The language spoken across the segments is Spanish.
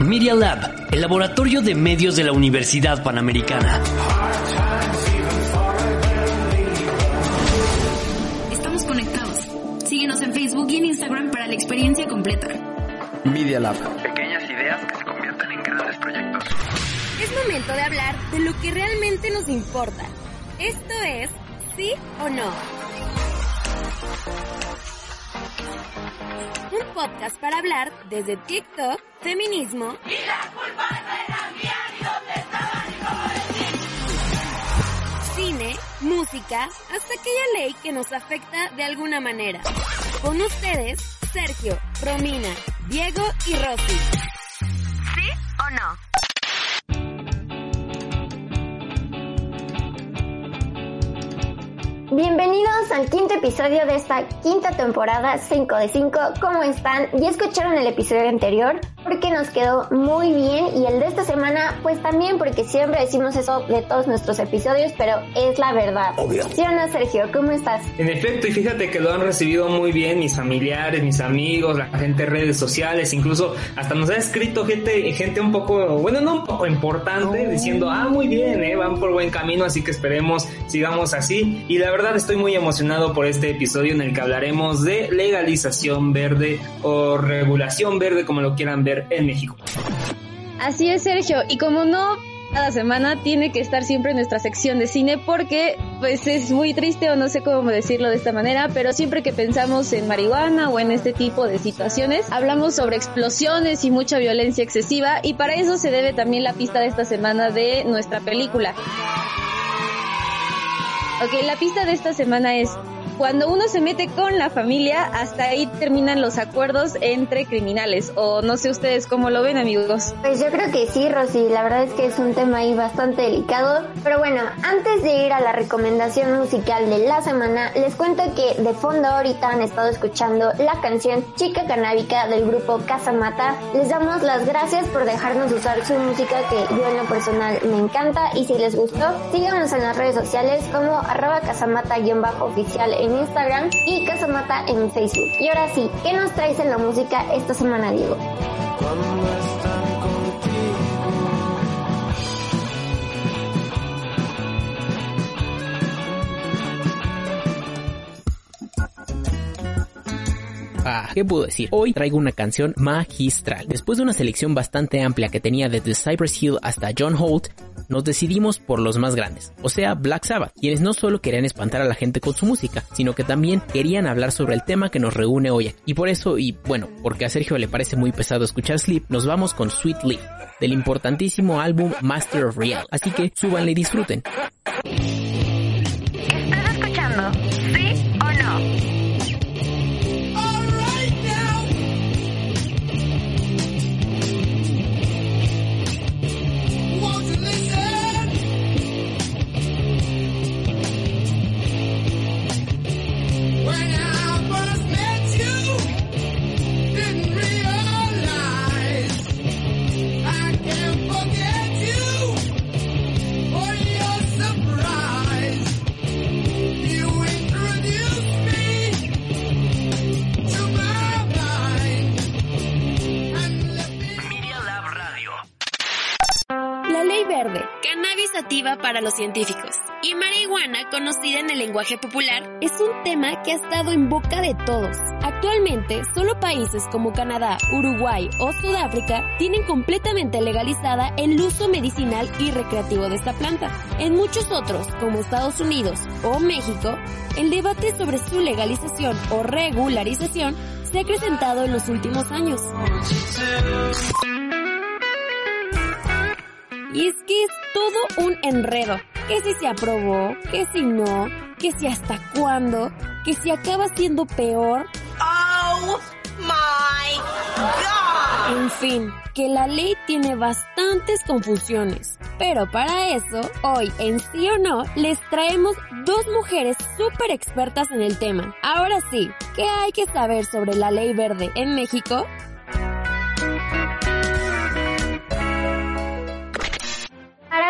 Media Lab, el laboratorio de medios de la Universidad Panamericana. Estamos conectados. Síguenos en Facebook y en Instagram para la experiencia completa. Media Lab. Pequeñas ideas que se convierten en grandes proyectos. Es momento de hablar de lo que realmente nos importa. Esto es ¿Sí o no? Un podcast para hablar desde TikTok, feminismo y la culpa no era mía ni dónde estaba ni cine, cómo música, hasta aquella ley que nos afecta de alguna manera. Con ustedes, Sergio, Romina, Diego y Rosy. ¿Sí o no? Bienvenidos al quinto episodio de esta quinta temporada 5 de 5. ¿Cómo están? ¿Ya escucharon el episodio anterior? Porque nos quedó muy bien y el de esta semana pues también porque siempre decimos eso de todos nuestros episodios, pero es la verdad. Obvio. ¿Sí o no, Sergio? ¿Cómo estás? En efecto, y fíjate que lo han recibido muy bien mis familiares, mis amigos, la gente en redes sociales, incluso hasta nos ha escrito gente, gente un poco, bueno, no un poco importante, diciendo, ah, muy bien, eh, van por buen camino, así que esperemos sigamos así. Y la verdad estoy muy emocionado por este episodio en el que hablaremos de legalización verde o regulación verde, como lo quieran ver en México. Así es, Sergio. Y como no, cada semana tiene que estar siempre en nuestra sección de cine porque pues es muy triste o no sé cómo decirlo de esta manera, pero siempre que pensamos en marihuana o en este tipo de situaciones, hablamos sobre explosiones y mucha violencia excesiva y para eso se debe también la pista de esta semana de nuestra película. Ok, la pista de esta semana es cuando uno se mete con la familia, hasta ahí terminan los acuerdos entre criminales. O no sé ustedes cómo lo ven, amigos. Pues yo creo que sí, Rosy. La verdad es que es un tema ahí bastante delicado. Pero bueno, antes de ir a la recomendación musical de la semana, les cuento que de fondo ahorita han estado escuchando la canción Chica Canábica del grupo Casa Mata. Les damos las gracias por dejarnos usar su música que yo en lo personal me encanta. Y si les gustó, síganos en las redes sociales como arroba casamata-oficial en Instagram y Casamata en Facebook. Y ahora sí, ¿qué nos traes en la música esta semana, Diego? ¿Qué puedo decir? Hoy traigo una canción magistral. Después de una selección bastante amplia que tenía desde Cypress Hill hasta John Holt, nos decidimos por los más grandes, o sea, Black Sabbath, quienes no solo querían espantar a la gente con su música, sino que también querían hablar sobre el tema que nos reúne hoy. Y por eso, y bueno, porque a Sergio le parece muy pesado escuchar Sleep, nos vamos con Sweet Leaf, del importantísimo álbum Master of Real. Así que súbanle y disfruten. Científicos, y marihuana, conocida en el lenguaje popular, es un tema que ha estado en boca de todos. Actualmente, solo países como Canadá, Uruguay o Sudáfrica tienen completamente legalizada el uso medicinal y recreativo de esta planta. En muchos otros, como Estados Unidos o México, el debate sobre su legalización o regularización se ha acrecentado en los últimos años. Y es que es todo un enredo. Que si se aprobó, que si no, que si hasta cuándo, que si acaba siendo peor. ¡Oh my God! En fin, que la ley tiene bastantes confusiones. Pero para eso, hoy en Sí o No, les traemos dos mujeres súper expertas en el tema. Ahora sí, ¿qué hay que saber sobre la ley verde en México?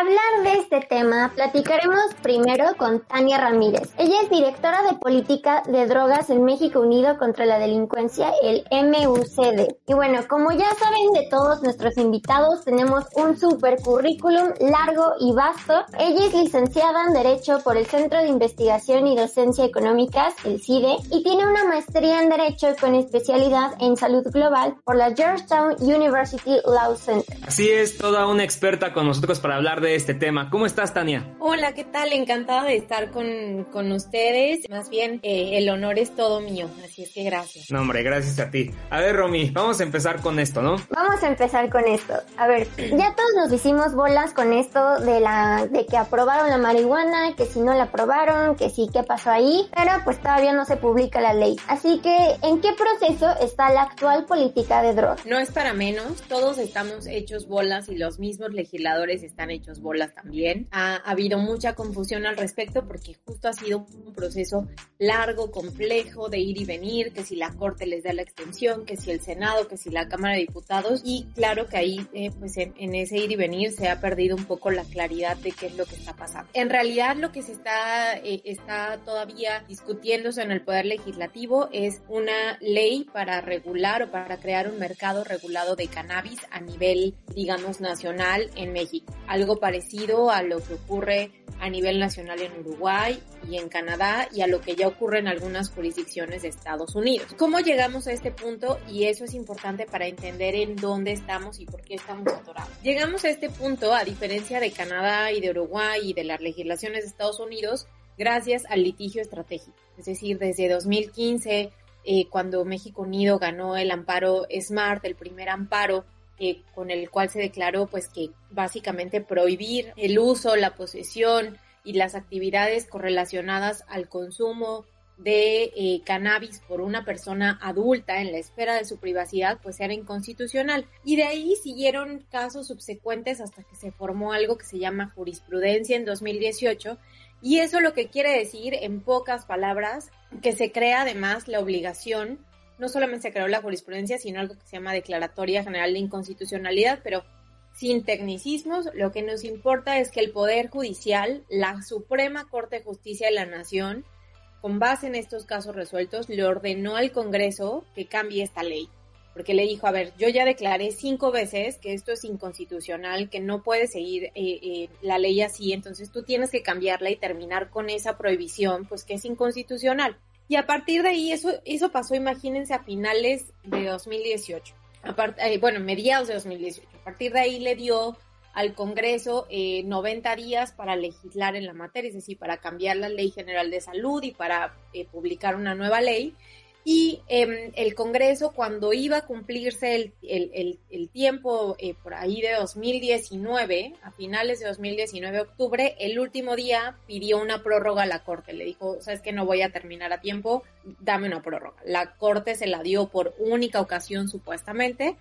Hablar de este tema, platicaremos primero con Tania Ramírez. Ella es directora de política de drogas en México Unido contra la Delincuencia, el MUCD. Y bueno, como ya saben de todos nuestros invitados, tenemos un super currículum largo y vasto. Ella es licenciada en Derecho por el Centro de Investigación y Docencia Económicas, el CIDE, y tiene una maestría en Derecho con especialidad en Salud Global por la Georgetown University Law Center. Así es, toda una experta con nosotros para hablar de este tema. ¿Cómo estás, Tania? Hola, ¿qué tal? Encantada de estar con, con ustedes. Más bien, eh, el honor es todo mío, así es que gracias. No, hombre, gracias a ti. A ver, Romy, vamos a empezar con esto, ¿no? Vamos a empezar con esto. A ver, ya todos nos hicimos bolas con esto de la de que aprobaron la marihuana, que si no la aprobaron, que sí, qué pasó ahí, pero pues todavía no se publica la ley. Así que, ¿en qué proceso está la actual política de drogas? No es para menos, todos estamos hechos bolas y los mismos legisladores están hechos bolas también. Ha, habido mucha confusión al respecto porque justo ha sido un proceso largo, complejo de ir y venir, que si la Corte les da la extensión, que si el Senado, que si la Cámara de Diputados y claro que ahí eh, pues en, ese ir y venir se ha perdido un poco la claridad de qué es lo que está pasando. En realidad lo que se está, eh, está todavía discutiéndose en el Poder Legislativo es una ley para regular o para crear un mercado regulado de cannabis a nivel, digamos, nacional en México. Algo parecido a lo que ocurre a nivel nacional en Uruguay y en Canadá y a lo que ya ocurre en algunas jurisdicciones de Estados Unidos. ¿Cómo llegamos a este punto? Y eso es importante para entender en dónde estamos y por qué estamos atorados. Llegamos a este punto, a diferencia de Canadá y de Uruguay y de las legislaciones de Estados Unidos, gracias al litigio estratégico. Es decir, desde 2015, eh, cuando México Unido ganó el amparo SMART, el primer amparo eh, con el cual se declaró pues que básicamente prohibir el uso, la posesión y las actividades correlacionadas al consumo de eh, cannabis por una persona adulta en la esfera de su privacidad, pues era inconstitucional. Y de ahí siguieron casos subsecuentes hasta que se formó algo que se llama jurisprudencia en 2018. Y eso lo que quiere decir, en pocas palabras, que se crea además la obligación no solamente se creó la jurisprudencia, sino algo que se llama Declaratoria General de Inconstitucionalidad, pero sin tecnicismos, lo que nos importa es que el Poder Judicial, la Suprema Corte de Justicia de la Nación, con base en estos casos resueltos, le ordenó al Congreso que cambie esta ley. Porque le dijo, a ver, yo ya declaré cinco veces que esto es inconstitucional, que no puede seguir eh, eh, la ley así, entonces tú tienes que cambiarla y terminar con esa prohibición, pues que es inconstitucional. Y a partir de ahí, eso, eso pasó, imagínense, a finales de 2018. Eh, bueno, mediados de 2018. A partir de ahí le dio al Congreso eh, 90 días para legislar en la materia, es decir, para cambiar la Ley General de Salud y para eh, publicar una nueva ley. Y em, el Congreso, cuando iba a cumplirse el, el, tiempo eh, por ahí de 2019, a finales de 2019, octubre, el último día pidió una prórroga a la Corte. Le dijo, sabes que no voy a terminar a tiempo, dame una prórroga. La Corte se la dio por única ocasión, supuestamente,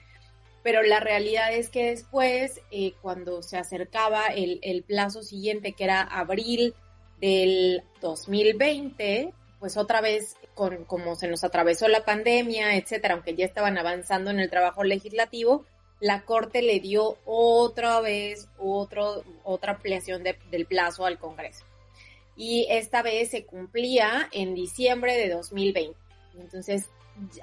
pero la realidad es que después, eh, cuando se acercaba el plazo siguiente, que era abril del 2020, pues otra vez, con, como se nos atravesó la pandemia, etcétera, aunque ya estaban avanzando en el trabajo legislativo, la Corte le dio otra vez otro, otra ampliación del plazo al Congreso. Y esta vez se cumplía en diciembre de 2020. Entonces,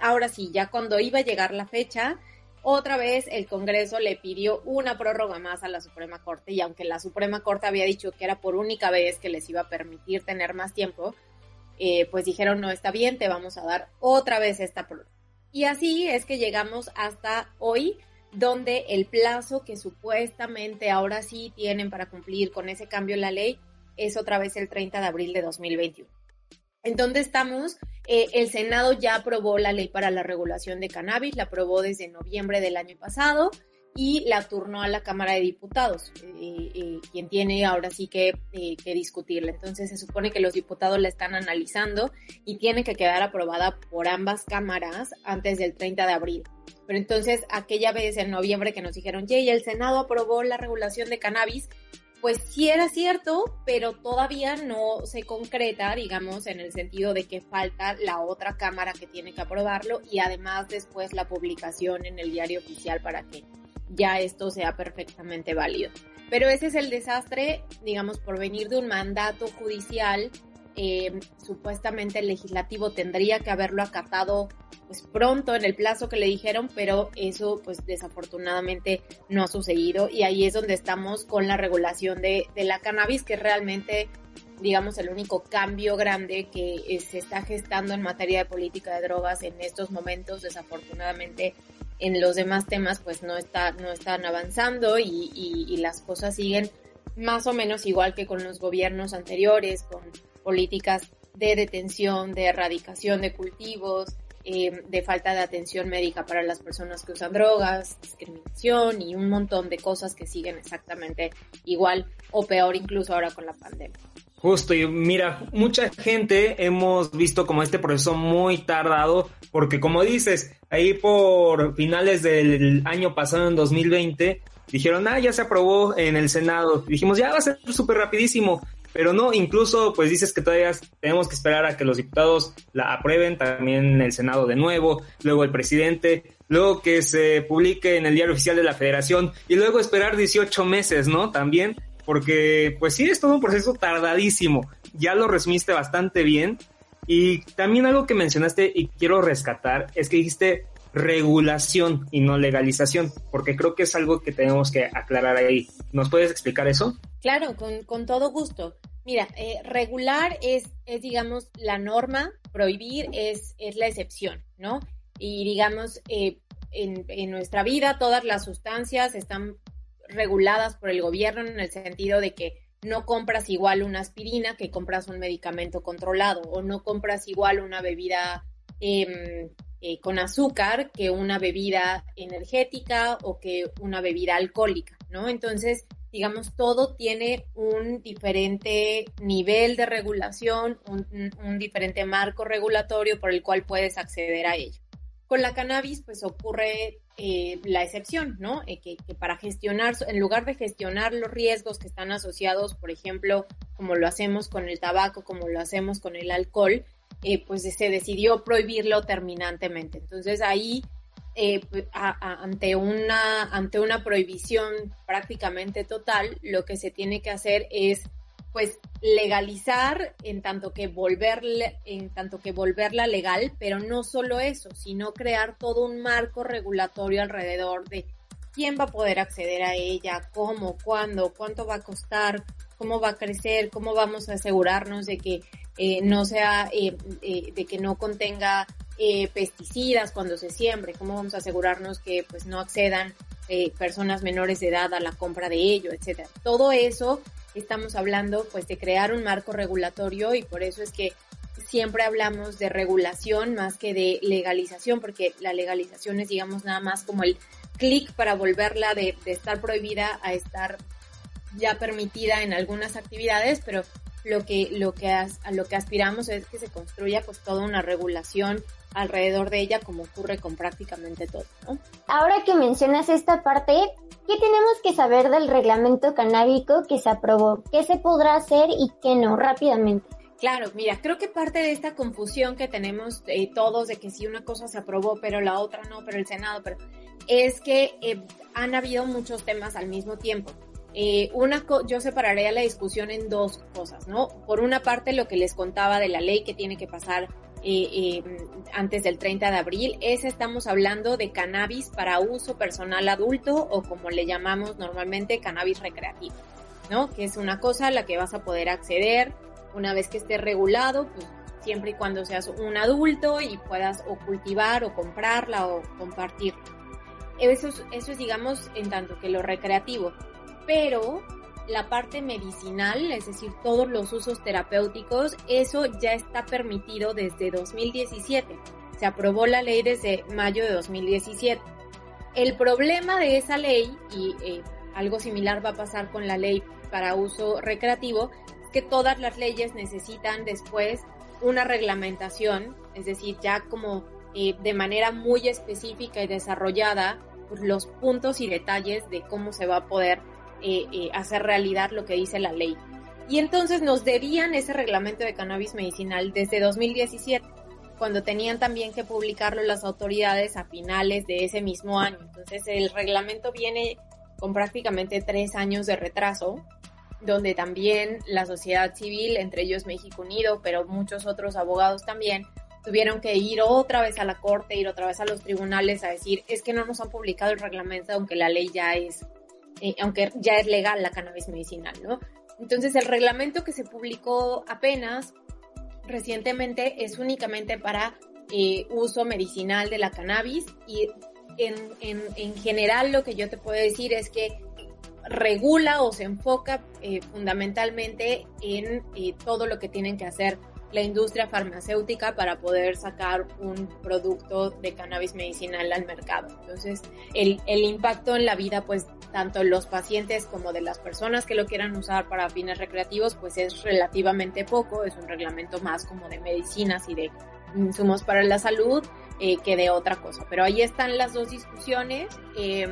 ahora sí, ya cuando iba a llegar la fecha, otra vez el Congreso le pidió una prórroga más a la Suprema Corte y aunque la Suprema Corte había dicho que era por única vez que les iba a permitir tener más tiempo, eh, pues dijeron, no está bien, te vamos a dar otra vez esta prórroga. Y así es que llegamos hasta hoy, donde el plazo que supuestamente ahora sí tienen para cumplir con ese cambio en la ley es otra vez el 30 de abril de 2021. ¿En dónde estamos? Eh, el Senado ya aprobó la ley para la regulación de cannabis, la aprobó desde noviembre del año pasado y la turnó a la Cámara de Diputados, eh, eh, quien tiene ahora sí que, eh, que, discutirla. Entonces se supone que los diputados la están analizando y tiene que quedar aprobada por ambas cámaras antes del 30 de abril. Pero entonces aquella vez en noviembre que nos dijeron, y el Senado aprobó la regulación de cannabis, pues sí era cierto, pero todavía no se concreta, digamos, en el sentido de que falta la otra cámara que tiene que aprobarlo y además después la publicación en el diario oficial para que ya esto sea perfectamente válido. Pero ese es el desastre, digamos, por venir de un mandato judicial. Eh, supuestamente el legislativo tendría que haberlo acatado pues pronto en el plazo que le dijeron, pero eso pues desafortunadamente no ha sucedido y ahí es donde estamos con la regulación de, de la cannabis que realmente digamos el único cambio grande que eh, se está gestando en materia de política de drogas en estos momentos desafortunadamente en los demás temas pues no, está, no están avanzando y, y, las cosas siguen más o menos igual que con los gobiernos anteriores, con políticas de detención, de erradicación de cultivos, eh, de falta de atención médica para las personas que usan drogas, discriminación y un montón de cosas que siguen exactamente igual o peor incluso ahora con la pandemia. Justo, y mira, mucha gente hemos visto como este proceso muy tardado, porque como dices, ahí por finales del año pasado, en 2020, dijeron, ah, ya se aprobó en el Senado. dijimos, ya va a ser súper rapidísimo. Pero no, incluso pues dices que todavía tenemos que esperar a que los diputados la aprueben, también en el Senado de nuevo, luego el presidente, luego que se publique en el diario oficial de la federación y luego esperar 18 meses, ¿no? También porque pues sí, es todo un proceso tardadísimo. Ya lo resumiste bastante bien. Y también algo que mencionaste y quiero rescatar es que dijiste regulación y no legalización, porque creo que es algo que tenemos que aclarar ahí. ¿Nos puedes explicar eso? Claro, con, todo gusto. Mira, eh, regular es, es, digamos, la norma, prohibir es, es la excepción, ¿no? Y digamos, eh, en, en, nuestra vida todas las sustancias están reguladas por el gobierno en el sentido de que no compras igual una aspirina que compras un medicamento controlado o no compras igual una bebida em, eh, con azúcar que una bebida energética o que una bebida alcohólica, ¿no? Entonces, digamos, todo tiene un diferente nivel de regulación, un diferente marco regulatorio por el cual puedes acceder a ello. Con la cannabis, pues ocurre eh, la excepción, ¿no? Eh, que, para gestionar, en lugar de gestionar los riesgos que están asociados, por ejemplo, como lo hacemos con el tabaco, como lo hacemos con el alcohol, eh, pues se decidió prohibirlo terminantemente. Entonces ahí, pues, ante, una, ante una prohibición prácticamente total, lo que se tiene que hacer es pues legalizar en tanto que volverle, en tanto que volverla legal, pero no solo eso, sino crear todo un marco regulatorio alrededor de quién va a poder acceder a ella, cómo, cuándo, cuánto va a costar, cómo va a crecer, cómo vamos a asegurarnos de que eh, no sea, eh, eh, de que no contenga pesticidas cuando se siembre, cómo vamos a asegurarnos que pues no accedan personas menores de edad a la compra de ello, etcétera. Todo eso estamos hablando pues de crear un marco regulatorio y por eso es que siempre hablamos de regulación más que de legalización, porque la legalización es digamos nada más como el clic para volverla de, estar prohibida a estar ya permitida en algunas actividades, pero lo que, lo que, a lo que aspiramos es que se construya pues toda una regulación alrededor de ella como ocurre con prácticamente todo. Ahora que mencionas esta parte, ¿qué tenemos que saber del reglamento canábico que se aprobó? ¿Qué se podrá hacer y qué no? Rápidamente. Claro, mira, creo que parte de esta confusión que tenemos eh, todos de que si una cosa se aprobó pero la otra no, pero el Senado, pero es que eh, han habido muchos temas al mismo tiempo. Eh, una yo separaría la discusión en dos cosas, ¿no? Por una parte, lo que les contaba de la ley que tiene que pasar eh, eh, antes del 30 de abril, es estamos hablando de cannabis para uso personal adulto o como le llamamos normalmente cannabis recreativo, ¿no? Que es una cosa a la que vas a poder acceder una vez que esté regulado, pues siempre y cuando seas un adulto y puedas o cultivar o comprarla o compartirla. Eso eso es digamos en tanto que lo recreativo, pero la parte medicinal, es decir, todos los usos terapéuticos, eso ya está permitido desde 2017. Se aprobó la ley desde mayo de 2017. El problema de esa ley, y eh, algo similar va a pasar con la ley para uso recreativo, es que todas las leyes necesitan después una reglamentación, es decir, ya como eh, de manera muy específica y desarrollada, pues, los puntos y detalles de cómo se va a poder eh, eh, hacer realidad lo que dice la ley. Y entonces nos debían ese reglamento de cannabis medicinal desde 2017, cuando tenían también que publicarlo las autoridades a finales de ese mismo año. Entonces el reglamento viene con prácticamente tres años de retraso, donde también la sociedad civil, entre ellos México Unido, pero muchos otros abogados también, tuvieron que ir otra vez a la corte, ir otra vez a los tribunales a decir, es que no nos han publicado el reglamento, aunque la ley ya es, eh, aunque ya es legal la cannabis medicinal, ¿no? Entonces el reglamento que se publicó apenas recientemente es únicamente para eh, uso medicinal de la cannabis y en, en, en, general lo que yo te puedo decir es que regula o se enfoca eh, fundamentalmente en todo lo que tienen que hacer la industria farmacéutica para poder sacar un producto de cannabis medicinal al mercado. Entonces, el, el impacto en la vida, pues, tanto de los pacientes como de las personas que lo quieran usar para fines recreativos, pues es relativamente poco, es un reglamento más como de medicinas y de insumos para la salud eh, que de otra cosa. Pero ahí están las dos discusiones, eh,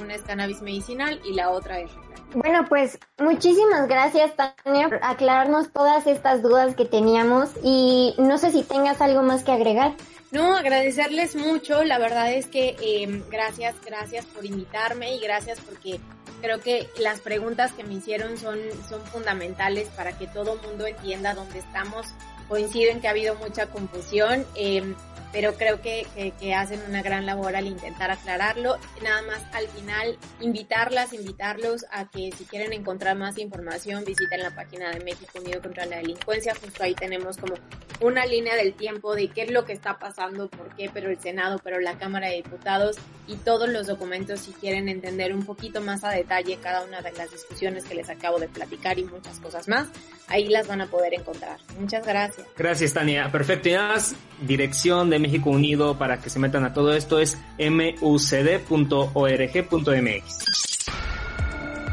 una es cannabis medicinal y la otra es bueno, pues muchísimas gracias, Tania, por aclararnos todas estas dudas que teníamos y no sé si tengas algo más que agregar. No, agradecerles mucho, la verdad es que eh, gracias, gracias por invitarme y gracias porque creo que las preguntas que me hicieron son, son fundamentales para que todo el mundo entienda dónde estamos. Coinciden que ha habido mucha confusión. Eh, pero creo que, que, que, hacen una gran labor al intentar aclararlo. Nada más al final invitarlas, invitarlos a que si quieren encontrar más información visiten la página de México Unido contra la Delincuencia. Justo ahí tenemos como una línea del tiempo de qué es lo que está pasando, por qué, pero el Senado, pero la Cámara de Diputados y todos los documentos si quieren entender un poquito más a detalle cada una de las discusiones que les acabo de platicar y muchas cosas más. Ahí las van a poder encontrar. Muchas gracias. Gracias, Tania. Perfecto. Y nada más, dirección de México Unido para que se metan a todo esto es mucd.org.mx.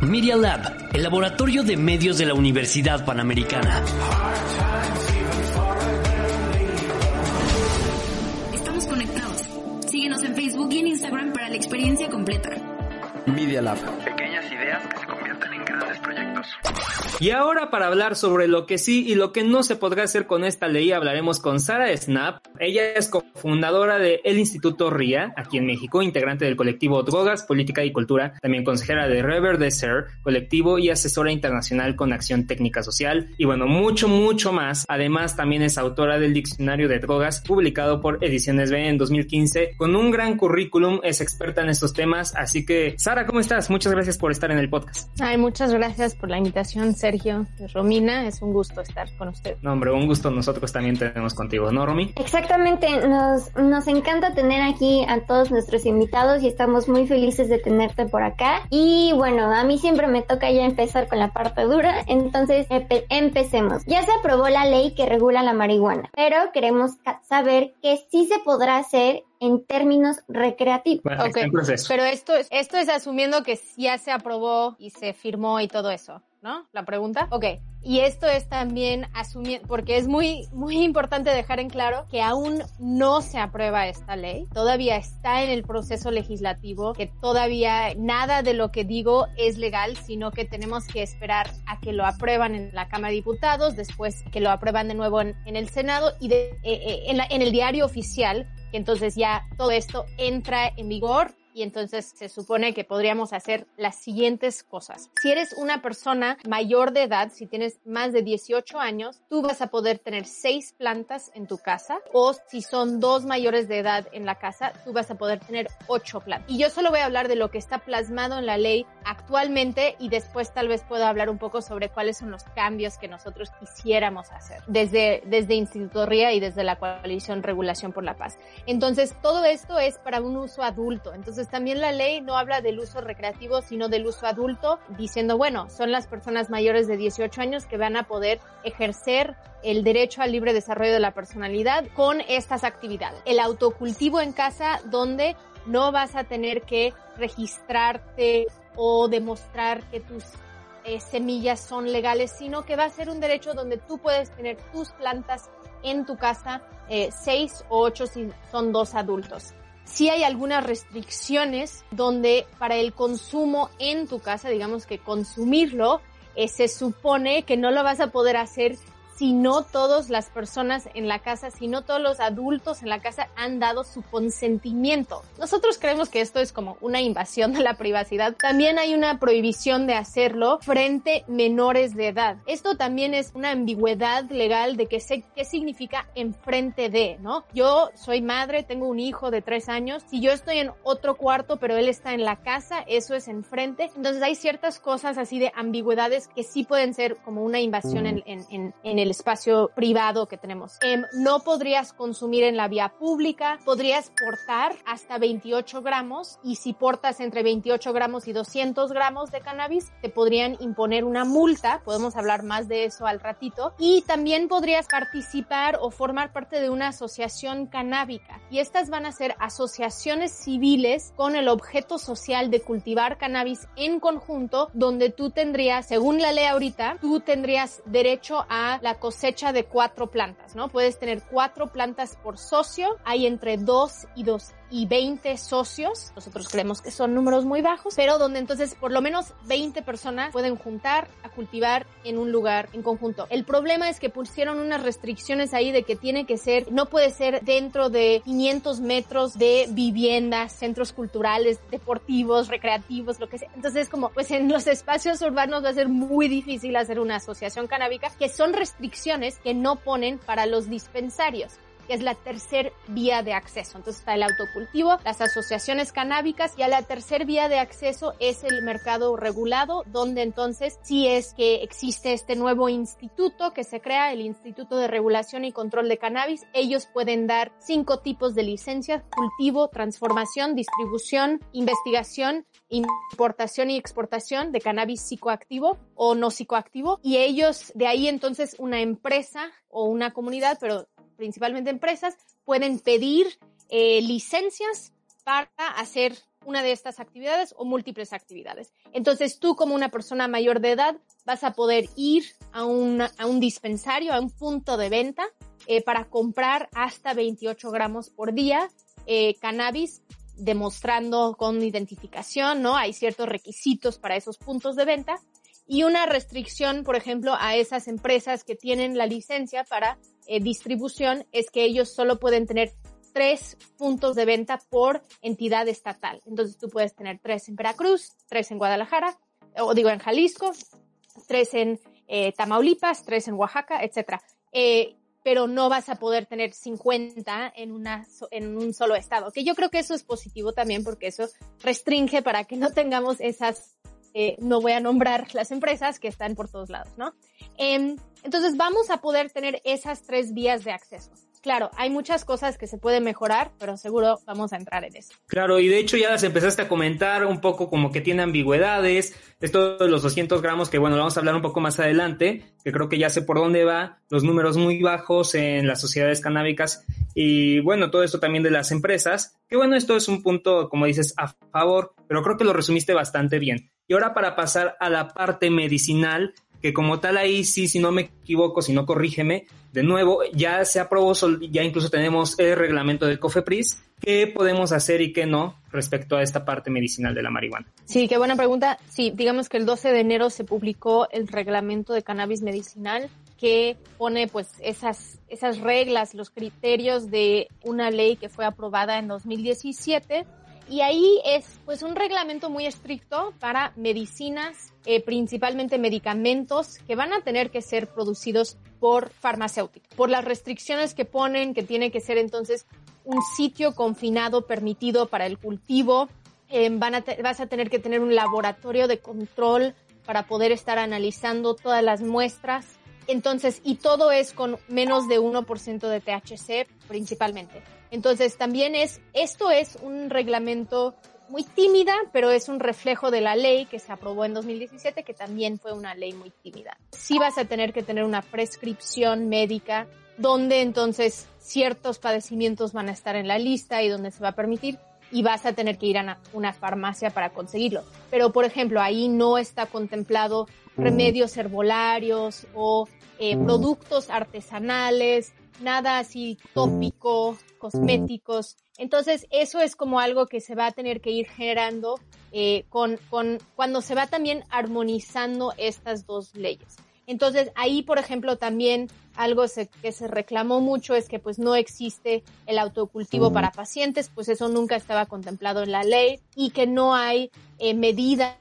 Media Lab, el laboratorio de medios de la Universidad Panamericana. Estamos conectados. Síguenos en Facebook y en Instagram para la experiencia completa. Media Lab. Pequeñas ideas que se convierten en grandes proyectos. Y ahora para hablar sobre lo que sí y lo que no se podrá hacer con esta ley hablaremos con Sara Snap. Ella es cofundadora de el Instituto RIA, aquí en México, integrante del colectivo Drogas, Política y Cultura, también consejera de Rever de Ser, colectivo y asesora internacional con acción técnica social y bueno, mucho, mucho más. Además también es autora del Diccionario de Drogas, publicado por Ediciones B en 2015, con un gran currículum, es experta en estos temas, así que Sara, ¿cómo estás? Muchas gracias por estar en el podcast. Ay, muchas gracias por la invitación, Sergio, Romina, es un gusto estar con usted. No, hombre, un gusto nosotros también tenemos contigo, ¿no, Romy? Exactamente, nos, nos encanta tener aquí a todos nuestros invitados y estamos muy felices de tenerte por acá. Y bueno, a mí siempre me toca ya empezar con la parte dura, entonces empecemos. Ya se aprobó la ley que regula la marihuana, pero queremos saber que sí se podrá hacer en términos recreativos. Bueno, okay. Pero esto es, esto es asumiendo que ya se aprobó y se firmó y todo eso. ¿no? La pregunta. Ok. Y esto es también asumiendo, porque es muy, muy importante dejar en claro que aún no se aprueba esta ley. Todavía está en el proceso legislativo, que todavía nada de lo que digo es legal, sino que tenemos que esperar a que lo aprueban en la Cámara de Diputados, después que lo aprueban de nuevo en, en el Senado y de, eh, eh, en, la, en el diario oficial, entonces ya todo esto entra en vigor y entonces se supone que podríamos hacer las siguientes cosas. Si eres una persona mayor de edad, si tienes más de 18 años, tú vas a poder tener seis plantas en tu casa o si son dos mayores de edad en la casa, tú vas a poder tener ocho plantas. Y yo solo voy a hablar de lo que está plasmado en la ley actualmente y después tal vez pueda hablar un poco sobre cuáles son los cambios que nosotros quisiéramos hacer desde, desde Instituto RIA y desde la coalición Regulación por la Paz. Entonces, todo esto es para un uso adulto. Entonces, también la ley no habla del uso recreativo, sino del uso adulto, diciendo, bueno, son las personas mayores de 18 años que van a poder ejercer el derecho al libre desarrollo de la personalidad con estas actividades. El autocultivo en casa, donde no vas a tener que registrarte o demostrar que tus eh, semillas son legales, sino que va a ser un derecho donde tú puedes tener tus plantas en tu casa, eh, seis o ocho si son dos adultos. Sí hay algunas restricciones donde para el consumo en tu casa, digamos que consumirlo, eh, se supone que no lo vas a poder hacer si no todas las personas en la casa, si no todos los adultos en la casa han dado su consentimiento. Nosotros creemos que esto es como una invasión de la privacidad. También hay una prohibición de hacerlo frente menores de edad. Esto también es una ambigüedad legal de que sé qué significa enfrente de, ¿no? Yo soy madre, tengo un hijo de tres años. Si yo estoy en otro cuarto, pero él está en la casa, eso es enfrente. Entonces hay ciertas cosas así de ambigüedades que sí pueden ser como una invasión en, en, en, el espacio privado que tenemos. Eh, no podrías consumir en la vía pública, podrías portar hasta 28 gramos y si portas entre 28 gramos y 200 gramos de cannabis, te podrían imponer una multa. Podemos hablar más de eso al ratito. Y también podrías participar o formar parte de una asociación canábica. Y estas van a ser asociaciones civiles con el objeto social de cultivar cannabis en conjunto, donde tú tendrías, según la ley ahorita, tú tendrías derecho a la cosecha de cuatro plantas, ¿no? Puedes tener cuatro plantas por socio, hay entre dos y dos y 20 socios. Nosotros creemos que son números muy bajos, pero donde entonces por lo menos 20 personas pueden juntar a cultivar en un lugar en conjunto. El problema es que pusieron unas restricciones ahí de que tiene que ser, no puede ser dentro de 500 metros de viviendas, centros culturales, deportivos, recreativos, lo que sea. Entonces como pues en los espacios urbanos va a ser muy difícil hacer una asociación canábica, que son restricciones que no ponen para los dispensarios es la tercer vía de acceso. Entonces está el autocultivo, las asociaciones canábicas y a la tercer vía de acceso es el mercado regulado, donde entonces si es que existe este nuevo instituto que se crea, el Instituto de Regulación y Control de Cannabis, ellos pueden dar cinco tipos de licencias, cultivo, transformación, distribución, investigación importación y exportación de cannabis psicoactivo o no psicoactivo y ellos de ahí entonces una empresa o una comunidad, pero principalmente empresas, pueden pedir eh, licencias para hacer una de estas actividades o múltiples actividades. Entonces tú como una persona mayor de edad vas a poder ir a, a un dispensario, a un punto de venta eh, para comprar hasta 28 gramos por día eh, cannabis demostrando con identificación, ¿no? Hay ciertos requisitos para esos puntos de venta y una restricción, por ejemplo, a esas empresas que tienen la licencia para eh, distribución es que ellos solo pueden tener tres puntos de venta por entidad estatal. Entonces tú puedes tener tres en Veracruz, tres en Guadalajara, o digo en Jalisco, tres en eh, Tamaulipas, tres en Oaxaca, etcétera. Eh, pero no vas a poder tener 50 en, una, en un solo estado. Que yo creo que eso es positivo también porque eso restringe para que no tengamos esas eh, no voy a nombrar las empresas que están por todos lados, ¿no? Em, entonces vamos a poder tener esas tres vías de acceso. Claro, hay muchas cosas que se pueden mejorar, pero seguro vamos a entrar en eso. Claro, y de hecho ya las empezaste a comentar un poco como que tiene ambigüedades, esto de los 200 gramos, que bueno, lo vamos a hablar un poco más adelante, que creo que ya sé por dónde va, los números muy bajos en las sociedades canábicas y bueno, todo esto también de las empresas, que bueno, esto es un punto, como dices, a favor, pero creo que lo resumiste bastante bien. Y ahora para pasar a la parte medicinal, que como tal ahí sí, si no me equivoco, si no corrígeme, de nuevo, ya se aprobó, ya incluso tenemos el reglamento del COFEPRIS, ¿qué podemos hacer y qué no respecto a esta parte medicinal de la marihuana? Sí, qué buena pregunta. Sí, digamos que el 12 de enero se publicó el reglamento de cannabis medicinal que pone pues esas, esas reglas, los criterios de una ley que fue aprobada en 2017 y ahí es pues un reglamento muy estricto para medicinas, eh, principalmente medicamentos que van a tener que ser producidos por farmacéuticas, por las restricciones que ponen, que tiene que ser entonces un sitio confinado permitido para el cultivo, eh, van a vas a tener que tener un laboratorio de control para poder estar analizando todas las muestras. Entonces, y todo es con menos de 1% de THC principalmente. Entonces también es, esto es un reglamento muy tímida, pero es un reflejo de la ley que se aprobó en 2017, que también fue una ley muy tímida. Sí vas a tener que tener una prescripción médica donde entonces ciertos padecimientos van a estar en la lista y donde se va a permitir y vas a tener que ir a una farmacia para conseguirlo. Pero, por ejemplo, ahí no está contemplado remedios herbolarios o eh, productos artesanales nada así tópico, cosméticos. Entonces, eso es como algo que se va a tener que ir generando eh, con, con, cuando se va también armonizando estas dos leyes. Entonces ahí, por ejemplo, también algo que se reclamó mucho es que pues no existe el autocultivo para pacientes, pues eso nunca estaba contemplado en la ley y que no hay eh, medidas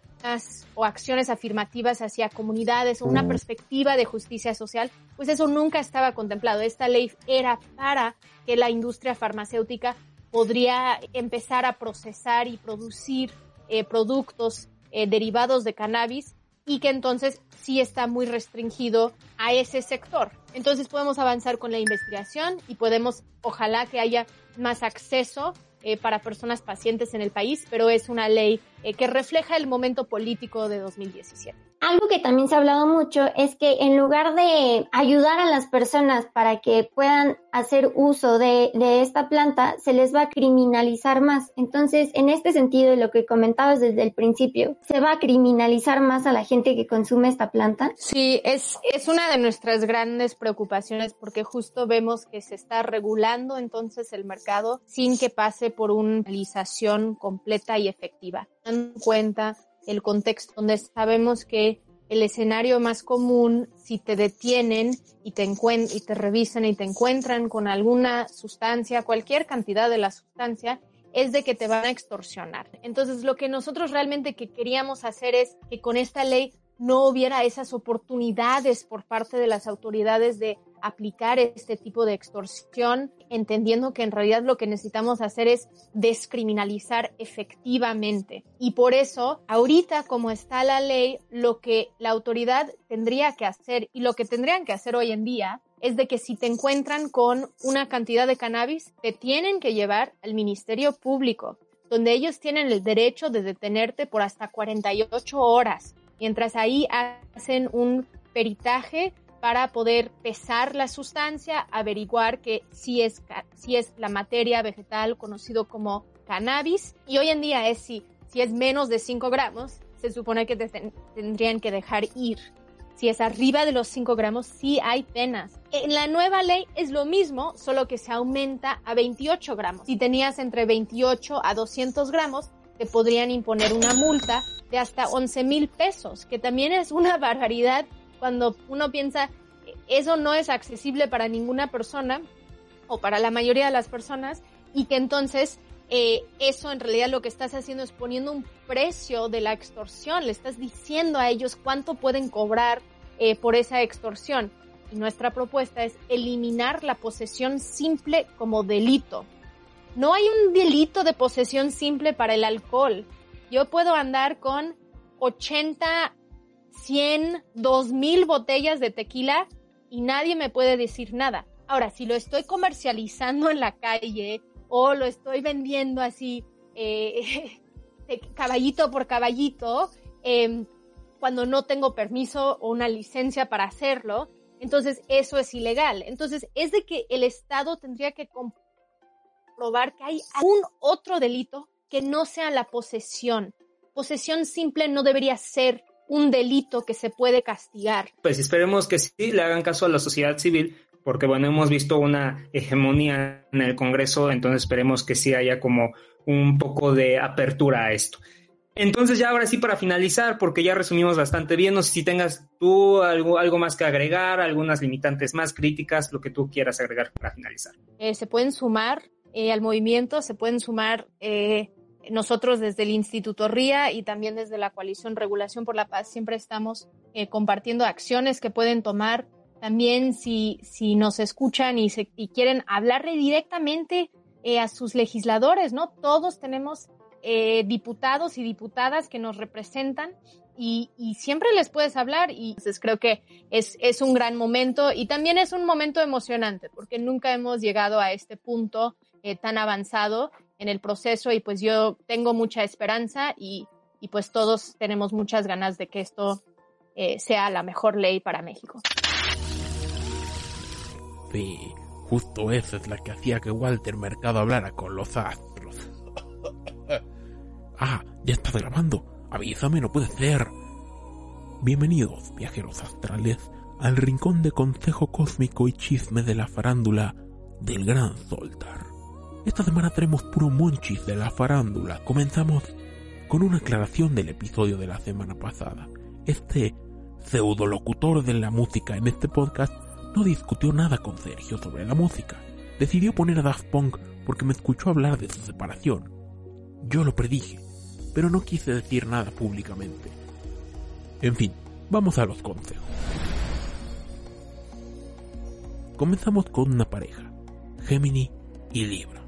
o acciones afirmativas hacia comunidades o una perspectiva de justicia social, pues eso nunca estaba contemplado. Esta ley era para que la industria farmacéutica podría empezar a procesar y producir eh, productos eh, derivados de cannabis y que entonces sí está muy restringido a ese sector. Entonces podemos avanzar con la investigación y podemos, ojalá que haya más acceso eh, para personas pacientes en el país, pero es una ley eh, que refleja el momento político de 2017. Algo que también se ha hablado mucho es que en lugar de ayudar a las personas para que puedan hacer uso de, esta planta, se les va a criminalizar más. Entonces, en este sentido, lo que comentabas desde el principio, ¿se va a criminalizar más a la gente que consume esta planta? Sí, es, es una de nuestras grandes preocupaciones porque justo vemos que se está regulando entonces el mercado sin que pase por una realización completa y efectiva. En cuenta el contexto donde sabemos que el escenario más común, si te detienen y te, y te revisan y te encuentran con alguna sustancia, cualquier cantidad de la sustancia, es de que te van a extorsionar. Entonces, lo que nosotros realmente que queríamos hacer es que con esta ley no hubiera esas oportunidades por parte de las autoridades de aplicar este tipo de extorsión, entendiendo que en realidad lo que necesitamos hacer es descriminalizar efectivamente. Y por eso, ahorita como está la ley, lo que la autoridad tendría que hacer y lo que tendrían que hacer hoy en día es de que si te encuentran con una cantidad de cannabis, te tienen que llevar al Ministerio Público, donde ellos tienen el derecho de detenerte por hasta 48 horas. Mientras ahí hacen un peritaje para poder pesar la sustancia, averiguar que si es, si es la materia vegetal conocido como cannabis. Y hoy en día es si, si es menos de 5 gramos, se supone que te tendrían que dejar ir. Si es arriba de los 5 gramos, sí hay penas. En la nueva ley es lo mismo, solo que se aumenta a 28 gramos. Si tenías entre 28 a 200 gramos, te podrían imponer una multa de hasta 11 mil pesos, que también es una barbaridad cuando uno piensa eso no es accesible para ninguna persona o para la mayoría de las personas y que entonces eh, eso en realidad lo que estás haciendo es poniendo un precio de la extorsión, le estás diciendo a ellos cuánto pueden cobrar eh, por esa extorsión. Y nuestra propuesta es eliminar la posesión simple como delito. No hay un delito de posesión simple para el alcohol. Yo puedo andar con 80 100, 2000 botellas de tequila y nadie me puede decir nada. Ahora, si lo estoy comercializando en la calle o lo estoy vendiendo así, eh, caballito por caballito, em, cuando no tengo permiso o una licencia para hacerlo, entonces eso es ilegal. Entonces es de que el Estado tendría que comprobar que hay algún otro delito que no sea la posesión. Posesión simple no debería ser un delito que se puede castigar. Pues esperemos que sí le hagan caso a la sociedad civil, porque bueno, hemos visto una hegemonía en el Congreso, entonces esperemos que sí haya como un poco de apertura a esto. Entonces ya ahora sí para finalizar, porque ya resumimos bastante bien, no sé si tengas tú algo, algo más que agregar, algunas limitantes más críticas, lo que tú quieras agregar para finalizar. Eh, se pueden sumar eh, al movimiento, se pueden sumar eh, nosotros desde el Instituto RIA y también desde la Coalición Regulación por la Paz siempre estamos eh, compartiendo acciones que pueden tomar. También si, si nos escuchan y, se, y quieren hablarle directamente eh, a sus legisladores, ¿no? Todos tenemos eh, diputados y diputadas que nos representan y, y, siempre les puedes hablar y entonces creo que es, es un gran momento y también es un momento emocionante porque nunca hemos llegado a este punto tan avanzado en el proceso y pues yo tengo mucha esperanza y, y pues todos tenemos muchas ganas de que esto eh, sea la mejor ley para México. Sí, justo esa es la que hacía que Walter Mercado hablara con los astros. ah, ya está grabando. Avísame, no puede ser. Bienvenidos, viajeros astrales, al rincón de consejo cósmico y chisme de la farándula del Gran Soltar. Esta semana tenemos puro monchis de la farándula. Comenzamos con una aclaración del episodio de la semana pasada. Este pseudolocutor de la música en este podcast, no discutió nada con Sergio sobre la música. Decidió poner a Daft Punk porque me escuchó hablar de su separación. Yo lo predije, pero no quise decir nada públicamente. En fin, vamos a los consejos. Comenzamos con una pareja, Gemini y Libra.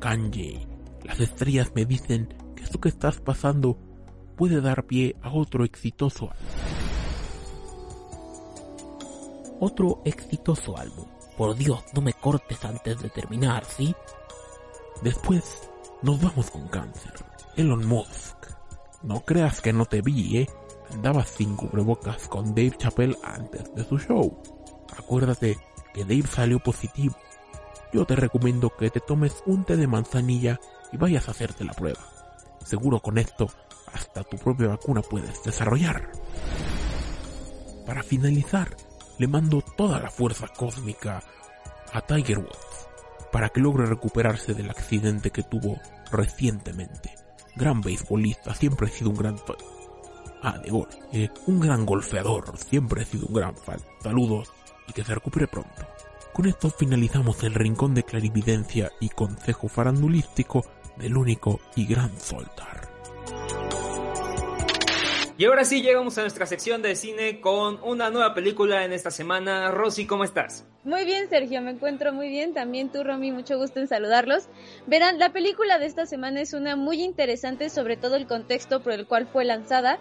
Kanye, las estrellas me dicen que esto que estás pasando puede dar pie a otro exitoso álbum. Otro exitoso álbum. Por Dios, no me cortes antes de terminar, ¿sí? Después nos vamos con cáncer. Elon Musk. No creas que no te vi, ¿eh? Andabas sin cubrebocas con Dave Chappelle antes de su show. Acuérdate que Dave salió positivo. Yo te recomiendo que te tomes un té de manzanilla y vayas a hacerte la prueba. Seguro con esto hasta tu propia vacuna puedes desarrollar. Para finalizar, le mando toda la fuerza cósmica a Tiger Woods para que logre recuperarse del accidente que tuvo recientemente. Gran beisbolista, siempre he sido un gran fan. Ah, de gol. Eh, un gran golfeador, siempre he sido un gran fan. Saludos y que se recupere pronto. Con esto finalizamos el rincón de clarividencia y consejo farandulístico del único y gran Soltar. Y ahora sí llegamos a nuestra sección de cine con una nueva película en esta semana. Rosy, ¿cómo estás? Muy bien, Sergio, me encuentro muy bien. También tú, Romy, mucho gusto en saludarlos. Verán, la película de esta semana es una muy interesante, sobre todo el contexto por el cual fue lanzada.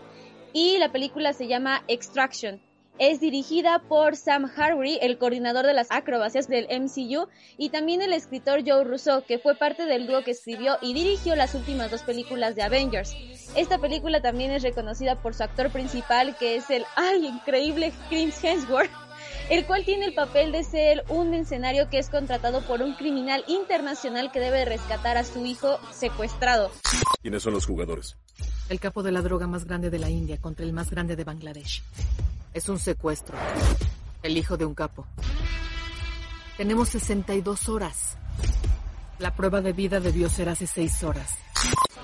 Y la película se llama Extraction. Es dirigida por Sam Harvey, el coordinador de las acrobacias del MCU, y también el escritor Joe Russo, que fue parte del dúo que escribió y dirigió las últimas dos películas de Avengers. Esta película también es reconocida por su actor principal, que es el ¡ay! increíble Chris Hemsworth, el cual tiene el papel de ser un escenario que es contratado por un criminal internacional que debe rescatar a su hijo secuestrado. ¿Quiénes son los jugadores? El capo de la droga más grande de la India contra el más grande de Bangladesh. Es un secuestro. El hijo de un capo. Tenemos 62 horas. La prueba de vida debió ser hace 6 horas.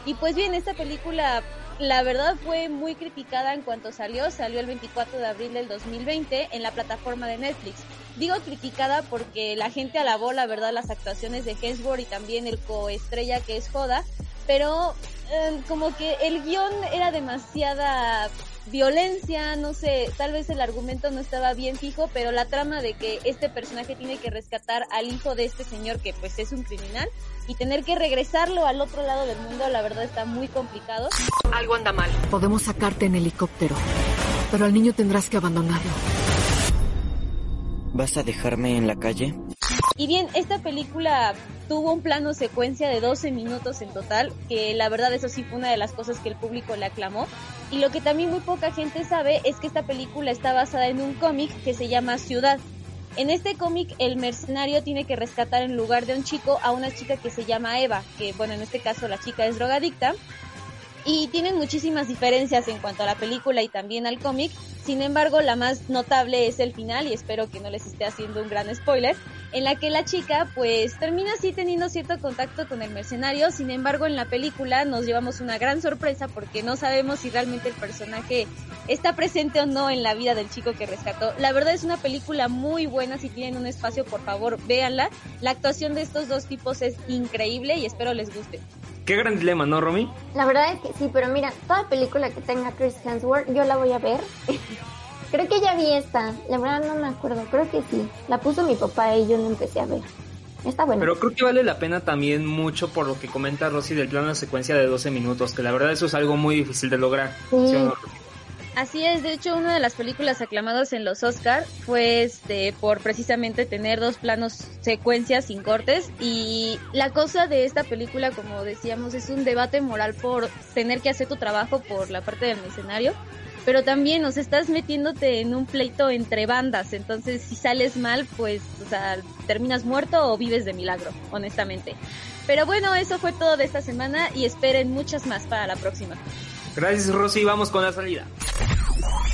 Y pues bien, esta película la verdad fue muy criticada en cuanto salió. Salió el 24 de abril del 2020 en la plataforma de Netflix. Digo criticada porque la gente alabó la verdad las actuaciones de Hemsworth y también el coestrella que es Joda, pero eh, como que el guion era demasiada violencia, no sé, tal vez el argumento no estaba bien fijo, pero la trama de que este personaje tiene que rescatar al hijo de este señor que pues es un criminal y tener que regresarlo al otro lado del mundo, la verdad está muy complicado. Algo anda mal. Podemos sacarte en helicóptero, pero al niño tendrás que abandonarlo. ¿Vas a dejarme en la calle? Y bien, esta película tuvo un plano secuencia de 12 minutos en total, que la verdad eso sí fue una de las cosas que el público le aclamó. Y lo que también muy poca gente sabe es que esta película está basada en un cómic que se llama Ciudad. En este cómic el mercenario tiene que rescatar en lugar de un chico a una chica que se llama Eva, que bueno, en este caso la chica es drogadicta, y tienen muchísimas diferencias en cuanto a la película y también al cómic. Sin embargo, la más notable es el final y espero que no les esté haciendo un gran spoiler, en la que la chica pues termina así teniendo cierto contacto con el mercenario. Sin embargo, en la película nos llevamos una gran sorpresa porque no sabemos si realmente el personaje está presente o no en la vida del chico que rescató. La verdad es una película muy buena, si tienen un espacio por favor véanla. La actuación de estos dos tipos es increíble y espero les guste. Qué gran dilema, ¿no, Romy? La verdad es que sí, pero mira, toda película que tenga Chris Hemsworth, yo la voy a ver. creo que ya vi esta, la verdad no me acuerdo, creo que sí. La puso mi papá y yo no empecé a ver. Está bueno. Pero creo que vale la pena también mucho por lo que comenta Rosy del plano de secuencia de 12 minutos, que la verdad eso es algo muy difícil de lograr. Sí. Así es, de hecho una de las películas aclamadas en los Oscar fue este por precisamente tener dos planos secuencias sin cortes y la cosa de esta película como decíamos es un debate moral por tener que hacer tu trabajo por la parte del escenario, pero también nos estás metiéndote en un pleito entre bandas, entonces si sales mal pues terminas muerto o vives de milagro, honestamente. Pero bueno, eso fue todo de esta semana y esperen muchas más para la próxima. Gracias Rosy, vamos con la salida. Yeah.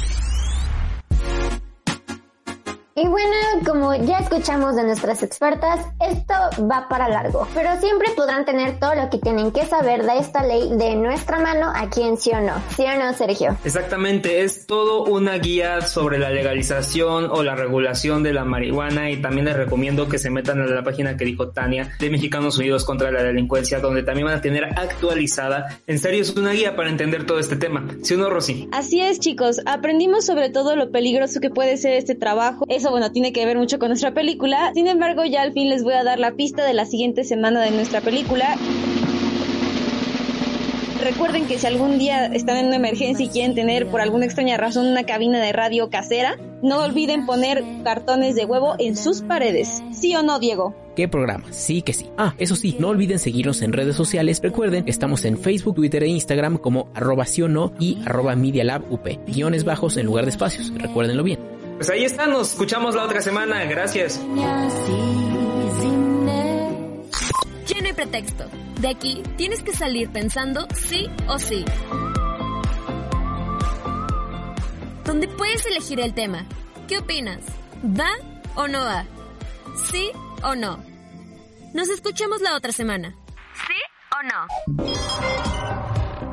Y bueno, como ya escuchamos de nuestras expertas, esto va para largo, pero siempre podrán tener todo lo que tienen que saber de esta ley de nuestra mano aquí en Sí o No. ¿Sí o no, Sergio? Exactamente, es todo una guía sobre la legalización o la regulación de la marihuana y también les recomiendo que se metan a la página que dijo Tania de Mexicanos Unidos contra la Delincuencia, donde también van a tener actualizada. En serio, es una guía para entender todo este tema. ¿Sí o no, Rosy? Así es, chicos. Aprendimos sobre todo lo peligroso que puede ser este trabajo. Eso, bueno, tiene que ver mucho con nuestra película. Sin embargo, ya al fin les voy a dar la pista de la siguiente semana de nuestra película. Recuerden que si algún día están en una emergencia y quieren tener por alguna extraña razón una cabina de radio casera, no olviden poner cartones de huevo en sus paredes. ¿Sí o no, Diego? ¿Qué programa? Sí que sí. Ah, eso sí, no olviden seguirnos en redes sociales. Recuerden, estamos en Facebook, Twitter e Instagram como arroba sí o no y arroba Media Lab UP. Guiones bajos en lugar de espacios. Recuérdenlo bien. Pues ahí está, nos escuchamos la otra semana. Gracias. Ya no hay pretexto. De aquí tienes que salir pensando sí o sí. Donde puedes elegir el tema. ¿Qué opinas? ¿Va o no va? ¿Sí o no? Nos escuchamos la otra semana. ¿Sí o no?